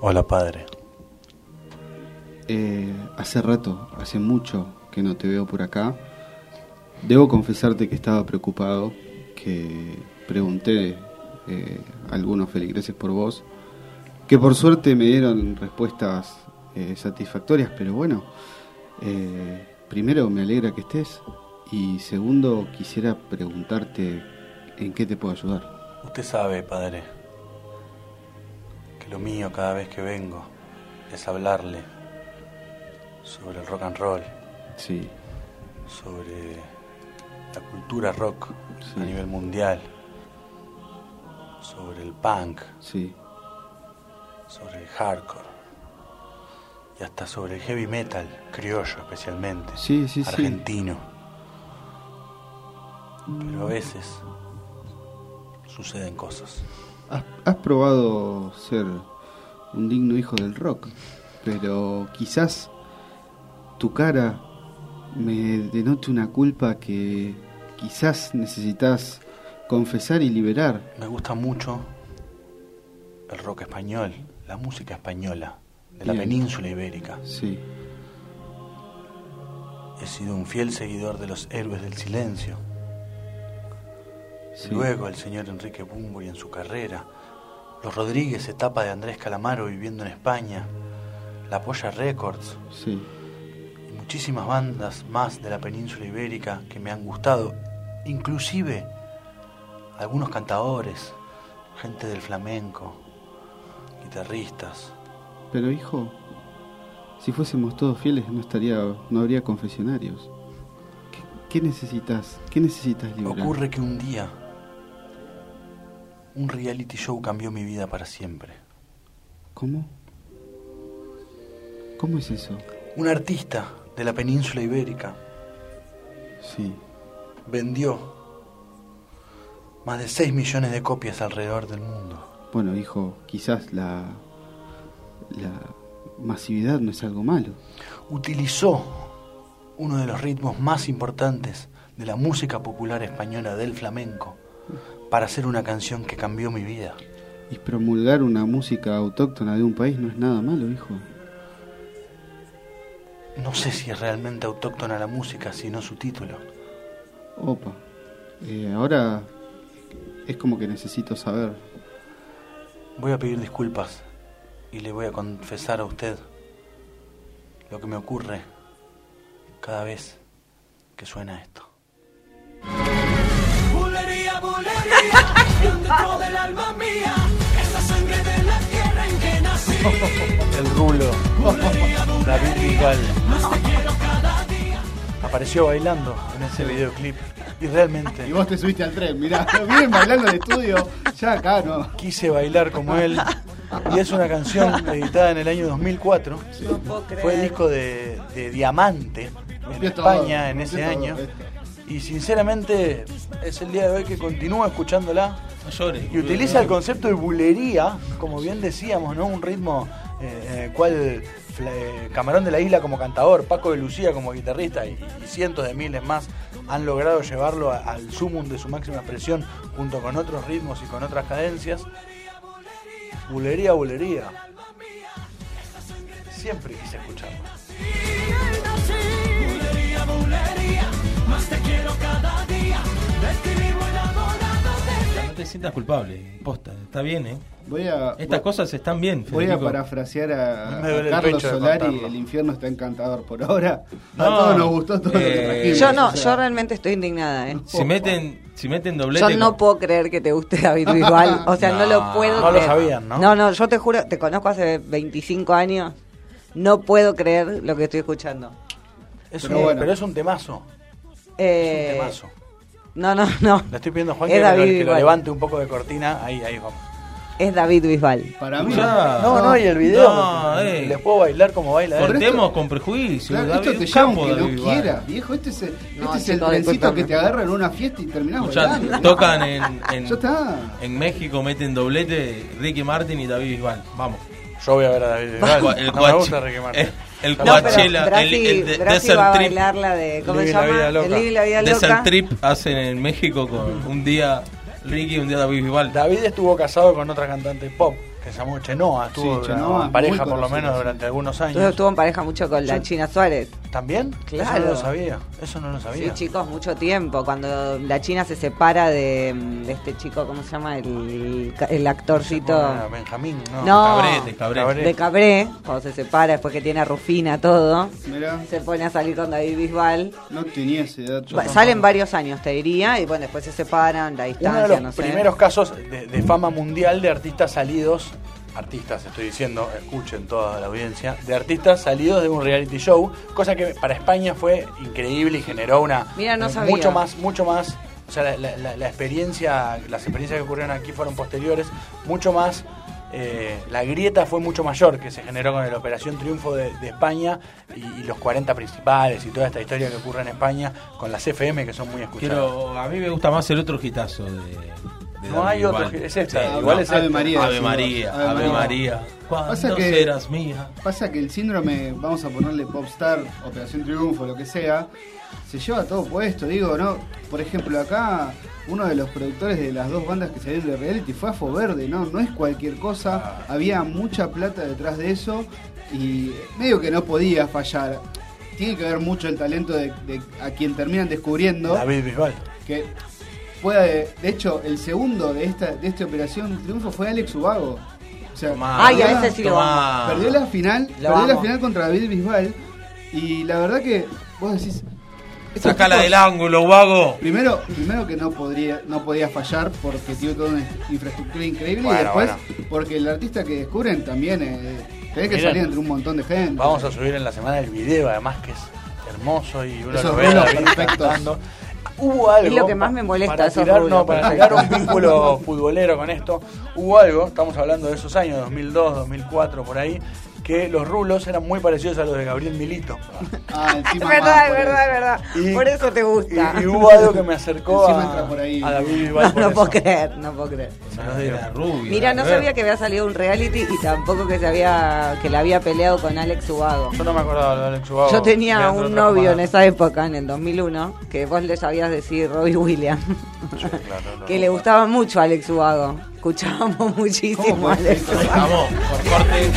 Hola, padre. Eh, hace rato, hace mucho que no te veo por acá. Debo confesarte que estaba preocupado, que pregunté eh, a algunos feligreses por vos, que por suerte me dieron respuestas eh, satisfactorias, pero bueno, eh, primero me alegra que estés y segundo quisiera preguntarte en qué te puedo ayudar. Usted sabe, padre, que lo mío cada vez que vengo es hablarle sobre el rock and roll, Sí, sobre la cultura rock Sí. a nivel mundial, sobre el punk, sí, sobre el hardcore y hasta sobre el heavy metal, criollo especialmente, Sí, sí, sí. argentino. Pero a veces suceden cosas. Has, has probado ser un digno hijo del rock, pero quizás tu cara me denote una culpa que quizás necesitas confesar y liberar. Me gusta mucho el rock español, la música española de la península ibérica. Sí, He sido un fiel seguidor de los héroes del silencio. Sí. Luego el señor Enrique Bunbury en su carrera, los Rodríguez, etapa de Andrés Calamaro viviendo en España, la Polla Records Sí, y muchísimas bandas más de la península ibérica que me han gustado, inclusive algunos cantadores, gente del flamenco, guitarristas. pero hijo, si fuésemos todos fieles no estaría, no habría confesionarios. ¿Qué, qué necesitas? ¿Qué necesitas liberar? Ocurre que un día un reality show cambió mi vida para siempre. ¿Cómo? ¿Cómo es eso? Un artista de la península ibérica Sí, vendió más de 6 millones de copias alrededor del mundo. bueno, hijo, quizás la la masividad no es algo malo. Utilizó uno de los ritmos más importantes de la música popular española del flamenco para hacer una canción que cambió mi vida. Y promulgar una música autóctona de un país no es nada malo, hijo. No sé si es realmente autóctona la música, sino su título. Opa. Eh, ahora es como que necesito saber. Voy a pedir disculpas y le voy a confesar a usted lo que me ocurre cada vez que suena esto. El rulo, David Bisbal, apareció bailando en ese videoclip y realmente vos te subiste al tren, mirá, bien bailando en el estudio, ya acá no. quise bailar como él y es una canción editada en el año 2004. No puedo creer. Fue el disco de, de Diamante en todo, España en ese año esto. Y sinceramente es el día de hoy que continúo escuchándola No llores. y utiliza el concepto de bulería, como bien decíamos, ¿no? Un ritmo eh, eh, cual eh, Camarón de la Isla como cantador, Paco de Lucía como guitarrista y, y cientos de miles más han logrado llevarlo a- al sumum de su máxima expresión junto con otros ritmos y con otras cadencias. Bulería, bulería. Siempre quise escucharlo. Sientas culpable. Posta, está bien, ¿eh? Voy a, Estas cosas están bien, voy a parafrasear a, a el Carlos Solari, el infierno está encantador por ahora. A No, todos nos gustó todo lo que eh, trajimos, Yo no, o sea, yo realmente estoy indignada, ¿eh. Si meten, si meten doblete. Yo no puedo creer que te guste David Bisbal. O sea, no, No, lo puedo no lo creer. sabían, ¿no? No, no, yo te juro, te conozco hace 25 años. No puedo creer lo que estoy escuchando. Es Pero un, bueno. pero es un temazo. Eh, Es un temazo. No, no, no. Le estoy pidiendo a Juan Es que, lo- David que lo levante un poco de cortina. Ahí, ahí vamos. Es David Bisbal. Para mí, Ya. No, no, y el video. No, eh. Les puedo bailar como baila él. Cortemos con prejuicio. Claro, David, esto te llama aunque David no Bisbal. quieras, viejo. Este es el, No, este es el trencito que te agarra en una fiesta y terminás bailando. tocan en, en, Ya está. en México, meten doblete Ricky Martin y David Bisbal. Vamos. Yo voy a ver a David El, Bisbal. el no me cuach- gusta Ricky Martin. el, el No, Coachella, el, el de- Brasi Desert va a Trip. la de. ¿Cómo se la llama? El Living la vida Desert. Trip hacen en México con un día Ricky y un día David Bisbal. David estuvo casado con otra cantante pop que se llamó Chenoa, estuvo Sí, Chenoa, en pareja por lo menos durante algunos Entonces años. estuvo en pareja mucho con la China Suárez. ¿También? Eso Claro. no lo sabía, eso no lo Sí, sabía. chicos, mucho tiempo. Cuando la China se separa de, de este chico, ¿cómo se llama? El, el actorcito. Era Benjamín, no. No, Cabrete, Cabrete. de Cabré, cuando se separa, después que tiene a Rufina, todo. Mira, Se pone a salir con David Bisbal. no tenía ese dato. Va- Salen varios años, te diría, y bueno, después se separan, la Uno distancia, de los no sé. primeros casos de, de fama mundial de artistas salidos, artistas estoy diciendo, escuchen toda la audiencia, de artistas salidos de un reality show, cosa que para España fue increíble y generó una Mira, no sabía. mucho más, mucho más, o sea, la, la- la- la experiencia, las experiencias que ocurrieron aquí fueron posteriores, mucho más eh, la grieta fue mucho mayor que se generó con la Operación Triunfo de, de España y, y los 40 principales y toda esta historia que ocurre en España con las FM que son muy escuchadas. Quiero, a mí me gusta más el otro hitazo de, de No hay otro, es esta, Sí, igual no, es Ave esta. María. Ave María, Ave Ave María. María. Pasa ¿Cuándo que- serás mía? Pasa que el síndrome, vamos a ponerle Popstar, Operación Triunfo, lo que sea, se lleva todo puesto, digo, ¿no? Por ejemplo, acá uno de los productores de las dos bandas que salieron de reality fue Afo Verde, ¿no? No es cualquier cosa, había mucha plata detrás de eso y medio que no podía fallar. Tiene que ver mucho el talento de, de a quien terminan descubriendo David Bisbal. que puede, de hecho, el segundo de esta de esta operación triunfo fue Alex Ubago. O sea, Tomá, Ay, a ese sí lo amo. Perdió la final, Lo perdió la final contra David Bisbal y la verdad que vos decís Sacala tipos- del ángulo, vago. Primero, primero que no podría no podía fallar porque tiene toda una infraestructura increíble Bueno, y después bueno. porque el artista que descubren también eh, tenés que Miren, salir entre un montón de gente. Vamos a subir en la semana el video, además que es hermoso y uno Esos lo ve a rulos David perfectos. Hubo algo. Es lo que más me molesta, para tirar, no, para sacar un vínculo futbolero con esto. Hubo algo, estamos hablando de esos años, 2002, 2004, por ahí, que los rulos eran muy parecidos a los de Gabriel Milito. Ah, Es encima verdad, más es verdad, es eso. verdad. Y- Por eso te gusta. Y, y hubo algo que me acercó a, por ahí. a David Bisbal. No, por no eso. puedo creer, no puedo creer. Mira, no sabía que había salido un reality y tampoco que se había que la había peleado con Alex Ubago. Yo no me acordaba de Alex Ubago. Yo tenía un novio en esa época, en el 2001, que vos le sabías decir Robbie Williams, Sí, claro, no. que le gustaba mucho a Alex Ubago. Escuchábamos muchísimo ¿Cómo a Alex? Ubago. Vamos, por corte.